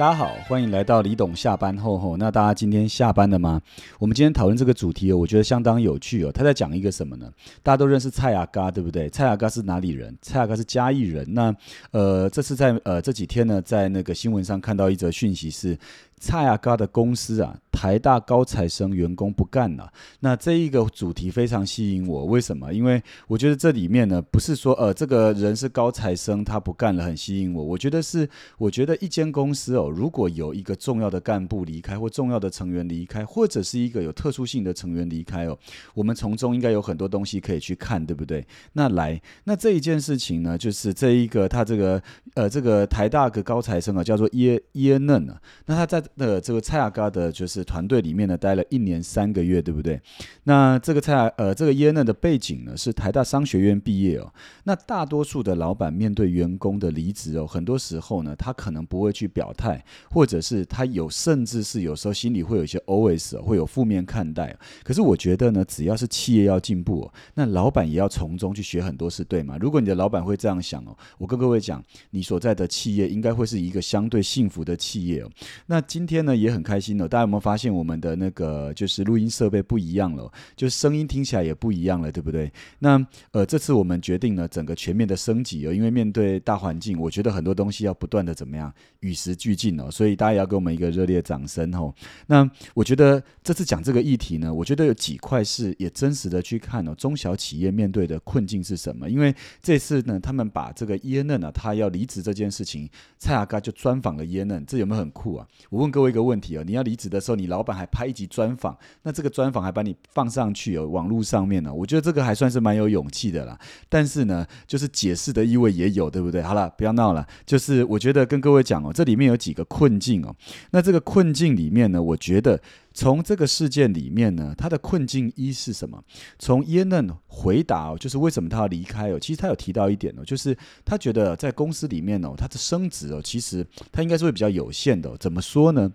大家好，欢迎来到李董下班后吼。那大家今天下班了吗？我们今天讨论这个主题哦，我觉得相当有趣哦。他在讲一个什么呢？大家都认识蔡雅嘎，对不对？蔡雅嘎是哪里人？蔡雅嘎是嘉义人。那呃，这次在呃这几天呢，在那个新闻上看到一则讯息是。蔡阿嘎的公司啊，台大高材生员工不干了。那这一个主题非常吸引我，为什么？因为我觉得这里面呢，不是说呃这个人是高材生他不干了很吸引我。我觉得是，我觉得一间公司哦，如果有一个重要的干部离开，或重要的成员离开，或者是一个有特殊性的成员离开哦，我们从中应该有很多东西可以去看，对不对？那来，那这一件事情呢，就是这一个他这个呃这个台大个高材生啊，叫做耶耶嫩啊，那他在。那这个蔡雅嘎的，就是团队里面呢，待了一年三个月，对不对？那这个蔡呃，这个耶嫩的背景呢，是台大商学院毕业哦。那大多数的老板面对员工的离职哦，很多时候呢，他可能不会去表态，或者是他有，甚至是有时候心里会有一些 OS，会有负面看待。可是我觉得呢，只要是企业要进步，那老板也要从中去学很多事，对吗？如果你的老板会这样想哦，我跟各位讲，你所在的企业应该会是一个相对幸福的企业哦。那今今天呢也很开心哦，大家有没有发现我们的那个就是录音设备不一样了，就声音听起来也不一样了，对不对？那呃这次我们决定了整个全面的升级哦，因为面对大环境，我觉得很多东西要不断的怎么样与时俱进哦，所以大家也要给我们一个热烈掌声哦。那我觉得这次讲这个议题呢，我觉得有几块是也真实的去看哦，中小企业面对的困境是什么？因为这次呢，他们把这个耶嫩呢，他要离职这件事情，蔡阿嘎就专访了耶嫩，这有没有很酷啊？我问各位一个问题哦，你要离职的时候，你老板还拍一集专访，那这个专访还把你放上去哦，网络上面呢？我觉得这个还算是蛮有勇气的啦。但是呢，就是解释的意味也有，对不对？好了，不要闹了。就是我觉得跟各位讲哦，这里面有几个困境哦。那这个困境里面呢，我觉得。从这个事件里面呢，他的困境一是什么？从耶嫩回答哦，就是为什么他要离开哦？其实他有提到一点哦，就是他觉得在公司里面哦，他的升职哦，其实他应该是会比较有限的。怎么说呢？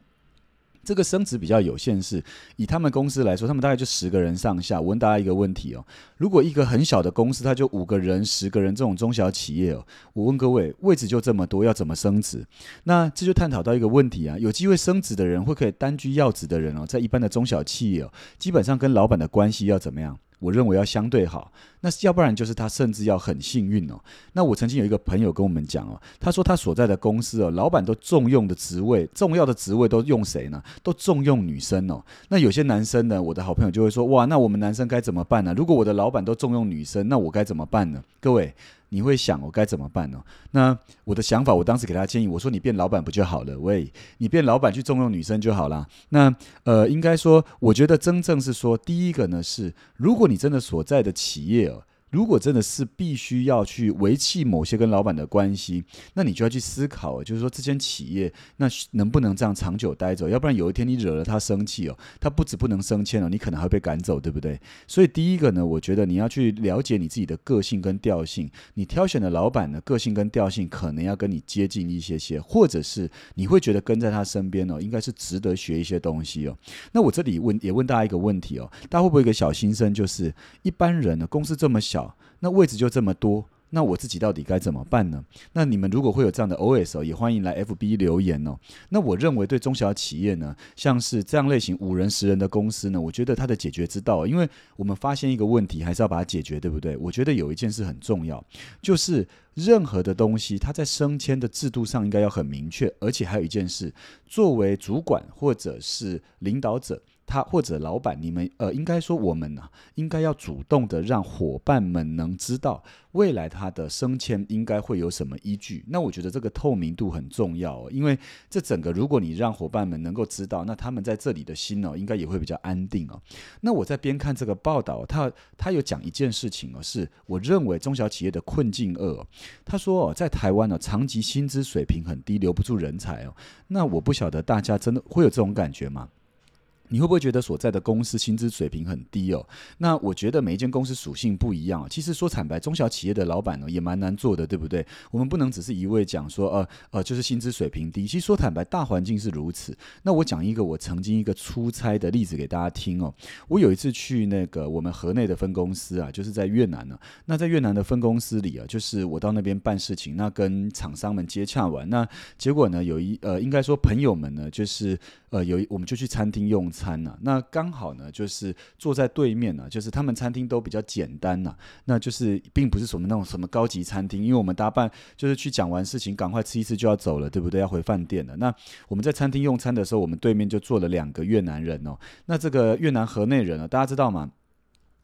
这个升职比较有限，是以他们公司来说，他们大概就十个人上下。我问大家一个问题哦：如果一个很小的公司，它就五个人、十个人这种中小企业哦，我问各位，位置就这么多，要怎么升职？那这就探讨到一个问题啊：有机会升职的人，会可以单居要职的人哦，在一般的中小企业哦，基本上跟老板的关系要怎么样？我认为要相对好，那要不然就是他甚至要很幸运哦。那我曾经有一个朋友跟我们讲哦，他说他所在的公司哦，老板都重用的职位，重要的职位都用谁呢？都重用女生哦。那有些男生呢，我的好朋友就会说，哇，那我们男生该怎么办呢？如果我的老板都重用女生，那我该怎么办呢？各位。你会想我该怎么办呢？那我的想法，我当时给他建议，我说你变老板不就好了？喂，你变老板去重用女生就好啦。那呃，应该说，我觉得真正是说，第一个呢是，如果你真的所在的企业哦。如果真的是必须要去维系某些跟老板的关系，那你就要去思考，就是说这间企业那能不能这样长久待着？要不然有一天你惹了他生气哦，他不止不能升迁了，你可能还会被赶走，对不对？所以第一个呢，我觉得你要去了解你自己的个性跟调性，你挑选的老板的个性跟调性可能要跟你接近一些些，或者是你会觉得跟在他身边哦，应该是值得学一些东西哦。那我这里问也问大家一个问题哦，大家会不会一个小心声，就是一般人呢，公司这么小。那位置就这么多，那我自己到底该怎么办呢？那你们如果会有这样的 OS 哦，也欢迎来 FB 留言哦。那我认为对中小企业呢，像是这样类型五人十人的公司呢，我觉得它的解决之道，因为我们发现一个问题，还是要把它解决，对不对？我觉得有一件事很重要，就是任何的东西，它在升迁的制度上应该要很明确，而且还有一件事，作为主管或者是领导者。他或者老板，你们呃，应该说我们呢，应该要主动的让伙伴们能知道未来他的升迁应该会有什么依据。那我觉得这个透明度很重要哦，因为这整个如果你让伙伴们能够知道，那他们在这里的心呢，应该也会比较安定哦。那我在边看这个报道，他他有讲一件事情哦，是我认为中小企业的困境二。他说哦，在台湾呢，长期薪资水平很低，留不住人才哦。那我不晓得大家真的会有这种感觉吗？你会不会觉得所在的公司薪资水平很低哦？那我觉得每一间公司属性不一样。其实说坦白，中小企业的老板呢也蛮难做的，对不对？我们不能只是一味讲说，呃呃，就是薪资水平低。其实说坦白，大环境是如此。那我讲一个我曾经一个出差的例子给大家听哦。我有一次去那个我们河内的分公司啊，就是在越南呢。那在越南的分公司里啊，就是我到那边办事情，那跟厂商们接洽完，那结果呢，有一呃，应该说朋友们呢，就是呃，有一我们就去餐厅用。餐呢？那刚好呢，就是坐在对面呢，就是他们餐厅都比较简单呐，那就是并不是什么那种什么高级餐厅，因为我们搭伴就是去讲完事情，赶快吃一次就要走了，对不对？要回饭店了。那我们在餐厅用餐的时候，我们对面就坐了两个越南人哦。那这个越南河内人呢，大家知道吗？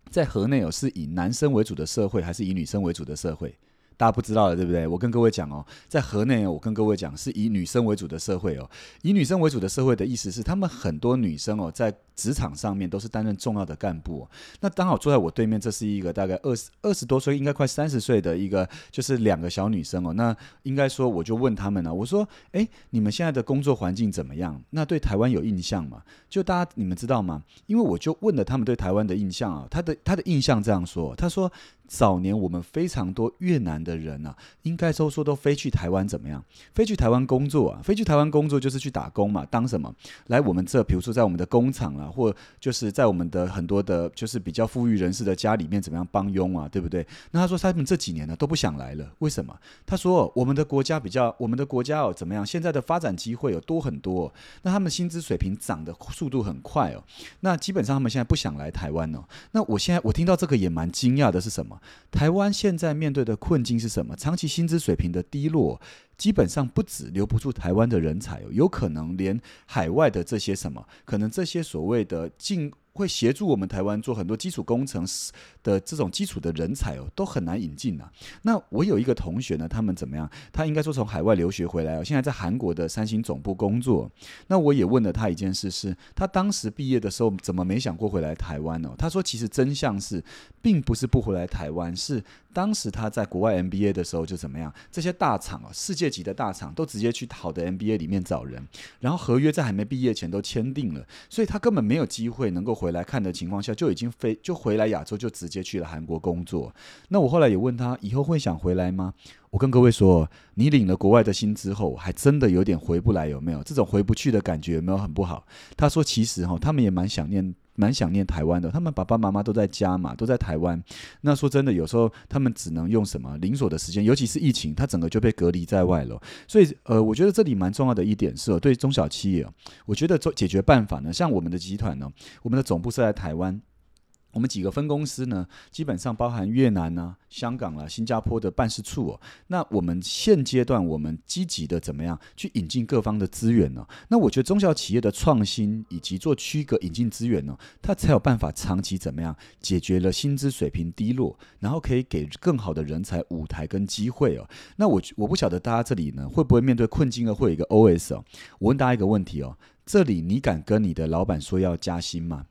在河内哦，是以男生为主的社会，还是以女生为主的社会？大家不知道了，对不对？我跟各位讲哦，在河内，我跟各位讲，是以女生为主的社会哦。以女生为主的社会的意思是，他们很多女生哦，在职场上面都是担任重要的干部。那刚好坐在我对面，这是一个大概二十二十多岁，应该快三十岁的一个，就是两个小女生哦。那应该说，我就问他们呢，我说：“哎，你们现在的工作环境怎么样？那对台湾有印象吗？”就大家你们知道吗？因为我就问了他们对台湾的印象啊，他的他的印象这样说，他说。早年我们非常多越南的人啊，应该都说都飞去台湾怎么样？飞去台湾工作啊？飞去台湾工作就是去打工嘛？当什么？来我们这，比如说在我们的工厂啊，或就是在我们的很多的，就是比较富裕人士的家里面怎么样帮佣啊？对不对？那他说他们这几年呢都不想来了，为什么？他说我们的国家比较，我们的国家哦怎么样？现在的发展机会有多很多，那他们薪资水平涨的速度很快哦。那基本上他们现在不想来台湾哦。那我现在我听到这个也蛮惊讶的，是什么？台湾现在面对的困境是什么？长期薪资水平的低落，基本上不止留不住台湾的人才，有可能连海外的这些什么，可能这些所谓的进。会协助我们台湾做很多基础工程的这种基础的人才哦，都很难引进呐。那我有一个同学呢，他们怎么样？他应该说从海外留学回来哦，现在在韩国的三星总部工作。那我也问了他一件事，是他当时毕业的时候怎么没想过回来台湾呢？他说，其实真相是，并不是不回来台湾，是当时他在国外 MBA 的时候就怎么样？这些大厂哦，世界级的大厂都直接去好的 MBA 里面找人，然后合约在还没毕业前都签订了，所以他根本没有机会能够。回来看的情况下，就已经飞就回来亚洲，就直接去了韩国工作。那我后来也问他，以后会想回来吗？我跟各位说，你领了国外的薪之后，还真的有点回不来，有没有？这种回不去的感觉有没有很不好？他说，其实哈，他们也蛮想念。蛮想念台湾的，他们爸爸妈妈都在家嘛，都在台湾。那说真的，有时候他们只能用什么零锁的时间，尤其是疫情，他整个就被隔离在外了。所以，呃，我觉得这里蛮重要的一点是，对中小企业，我觉得做解决办法呢，像我们的集团呢，我们的总部是在台湾。我们几个分公司呢，基本上包含越南啊、香港啊、新加坡的办事处哦。那我们现阶段我们积极的怎么样去引进各方的资源呢？那我觉得中小企业的创新以及做区隔引进资源呢，它才有办法长期怎么样解决了薪资水平低落，然后可以给更好的人才舞台跟机会哦。那我我不晓得大家这里呢会不会面对困境呢？会有一个 OS 哦。我问大家一个问题哦，这里你敢跟你的老板说要加薪吗？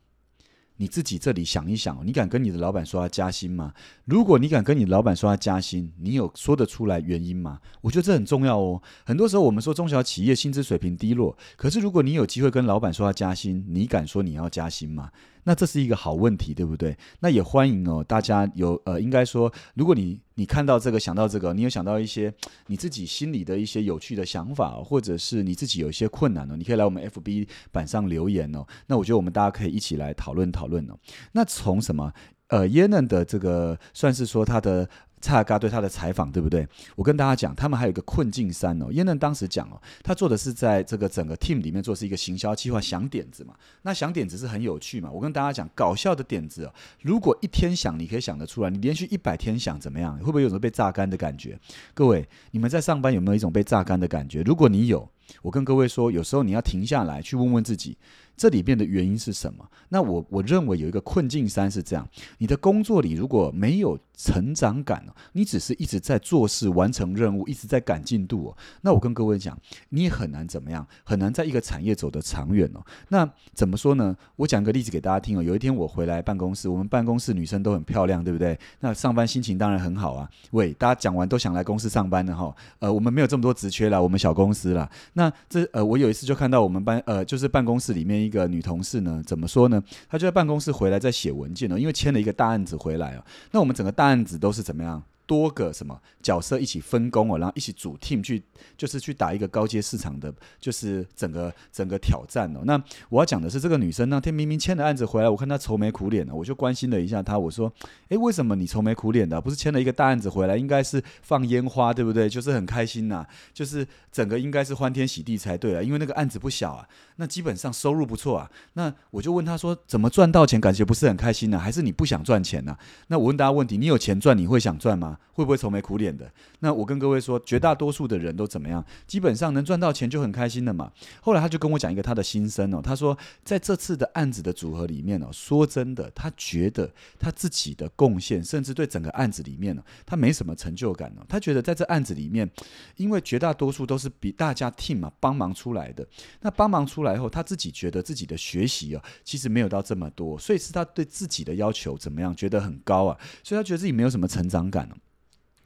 你自己这里想一想，你敢跟你的老板说要加薪吗？如果你敢跟你的老板说要加薪，你有说得出来原因吗？我觉得这很重要哦。很多时候我们说中小企业薪资水平低落，可是如果你有机会跟老板说要加薪，你敢说你要加薪吗？那这是一个好问题，对不对？那也欢迎哦，大家有呃，应该说，如果你你看到这个，想到这个，你有想到一些你自己心里的一些有趣的想法，或者是你自己有一些困难呢，你可以来我们 FB 版上留言哦。那我觉得我们大家可以一起来讨论讨论哦。那从什么呃耶嫩的这个算是说他的。蔡阿嘎对他的采访，对不对？我跟大家讲，他们还有一个困境三哦。耶嫩当时讲哦，他做的是在这个整个 team 里面做是一个行销计划，想点子嘛。那想点子是很有趣嘛。我跟大家讲，搞笑的点子哦，如果一天想，你可以想得出来；你连续一百天想，怎么样？会不会有种被榨干的感觉？各位，你们在上班有没有一种被榨干的感觉？如果你有，我跟各位说，有时候你要停下来去问问自己。这里面的原因是什么？那我我认为有一个困境三是这样：你的工作里如果没有成长感你只是一直在做事、完成任务，一直在赶进度哦，那我跟各位讲，你也很难怎么样，很难在一个产业走得长远哦。那怎么说呢？我讲个例子给大家听哦。有一天我回来办公室，我们办公室女生都很漂亮，对不对？那上班心情当然很好啊。喂，大家讲完都想来公司上班的哈。呃，我们没有这么多职缺了，我们小公司了。那这呃，我有一次就看到我们班呃，就是办公室里面。个女同事呢，怎么说呢？她就在办公室回来在写文件哦，因为签了一个大案子回来啊。那我们整个大案子都是怎么样？多个什么角色一起分工哦，然后一起组 team 去，就是去打一个高阶市场的，就是整个整个挑战哦。那我要讲的是，这个女生那天明明签了案子回来，我看她愁眉苦脸的，我就关心了一下她，我说：“诶，为什么你愁眉苦脸的？不是签了一个大案子回来，应该是放烟花对不对？就是很开心呐，就是整个应该是欢天喜地才对啊，因为那个案子不小啊，那基本上收入不错啊。那我就问她说，怎么赚到钱感觉不是很开心呢？还是你不想赚钱呢？那我问大家问题，你有钱赚你会想赚吗？会不会愁眉苦脸的？那我跟各位说，绝大多数的人都怎么样？基本上能赚到钱就很开心的嘛。后来他就跟我讲一个他的心声哦，他说在这次的案子的组合里面哦，说真的，他觉得他自己的贡献，甚至对整个案子里面呢，他没什么成就感哦。他觉得在这案子里面，因为绝大多数都是比大家 team 嘛帮忙出来的，那帮忙出来后，他自己觉得自己的学习哦，其实没有到这么多，所以是他对自己的要求怎么样，觉得很高啊，所以他觉得自己没有什么成长感哦。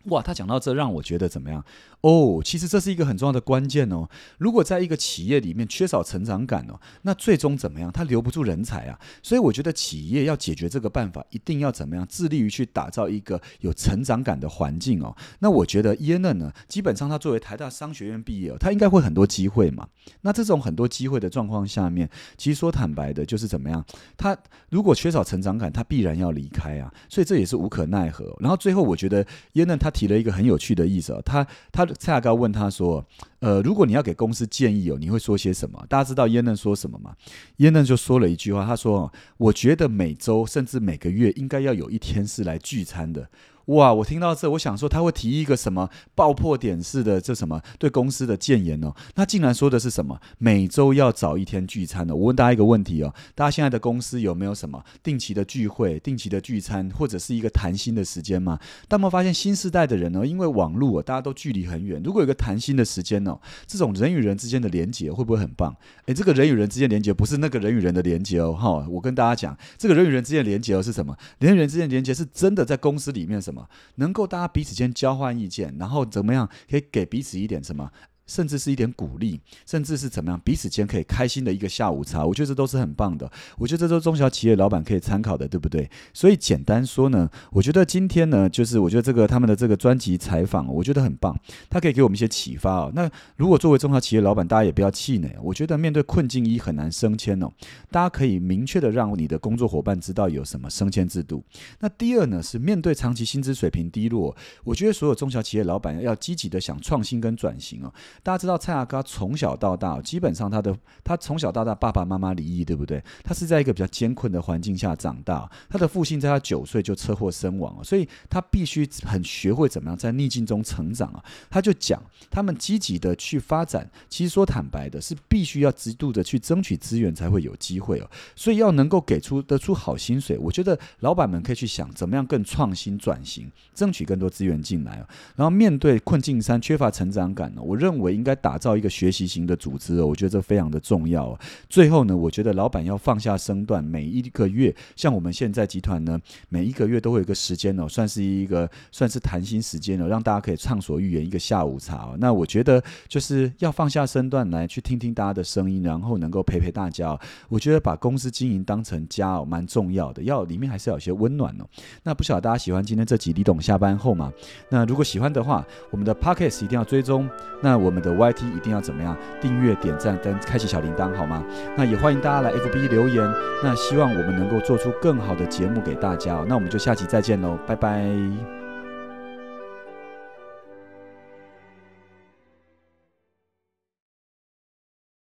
哇，他讲到这，让我觉得怎么样？哦，其实这是一个很重要的关键哦。如果在一个企业里面缺少成长感哦，那最终怎么样？他留不住人才啊。所以我觉得企业要解决这个办法，一定要怎么样？致力于去打造一个有成长感的环境哦。那我觉得耶嫩呢，基本上他作为台大商学院毕业，他应该会很多机会嘛。那这种很多机会的状况下面，其实说坦白的，就是怎么样？他如果缺少成长感，他必然要离开啊。所以这也是无可奈何。然后最后，我觉得耶嫩他提了一个很有趣的意思哦，他他。蔡亚高问他说：“呃，如果你要给公司建议哦，你会说些什么？大家知道耶嫩说什么吗？耶嫩就说了一句话，他说：‘我觉得每周甚至每个月应该要有一天是来聚餐的。’”哇！我听到这，我想说他会提一个什么爆破点式的这什么对公司的谏言哦？他竟然说的是什么？每周要找一天聚餐的。我问大家一个问题哦：大家现在的公司有没有什么定期的聚会、定期的聚餐，或者是一个谈心的时间吗？但我们发现新时代的人呢，因为网络，大家都距离很远。如果有个谈心的时间哦，这种人与人之间的连接会不会很棒？诶，这个人与人之间连接不是那个人与人的连接哦，哈！我跟大家讲，这个人与人之间的连接哦是什么？人与人之间连接是真的在公司里面什么？能够大家彼此间交换意见，然后怎么样可以给彼此一点什么？甚至是一点鼓励，甚至是怎么样，彼此间可以开心的一个下午茶，我觉得这都是很棒的。我觉得这都是中小企业老板可以参考的，对不对？所以简单说呢，我觉得今天呢，就是我觉得这个他们的这个专辑采访，我觉得很棒，它可以给我们一些启发哦。那如果作为中小企业老板，大家也不要气馁。我觉得面对困境一很难升迁哦，大家可以明确的让你的工作伙伴知道有什么升迁制度。那第二呢，是面对长期薪资水平低落，我觉得所有中小企业老板要积极的想创新跟转型哦。大家知道蔡阿哥从小到大，基本上他的他从小到大爸爸妈妈离异，对不对？他是在一个比较艰困的环境下长大。他的父亲在他九岁就车祸身亡了所以他必须很学会怎么样在逆境中成长啊。他就讲，他们积极的去发展，其实说坦白的，是必须要极度的去争取资源才会有机会哦。所以要能够给出得出好薪水，我觉得老板们可以去想怎么样更创新转型，争取更多资源进来哦。然后面对困境三缺乏成长感呢，我认为我应该。打造一个学习型的组织哦，我觉得这非常的重要。最后呢，我觉得老板要放下身段，每一个月，像我们现在集团呢，每一个月都会有一个时间哦，算是一个算是谈心时间哦，让大家可以畅所欲言一个下午茶哦。那我觉得就是要放下身段来去听听大家的声音，然后能够陪陪大家。我觉得把公司经营当成家哦，蛮重要的。要里面还是要有些温暖哦。那不晓得大家喜欢今天这集李董下班后吗？那如果喜欢的话，我们的 Pockets 一定要追踪。那我我们的 YT。一定要怎么样？订阅、点赞跟开启小铃铛，好吗？那也欢迎大家来 FB 留言。那希望我们能够做出更好的节目给大家。那我们就下期再见喽，拜拜。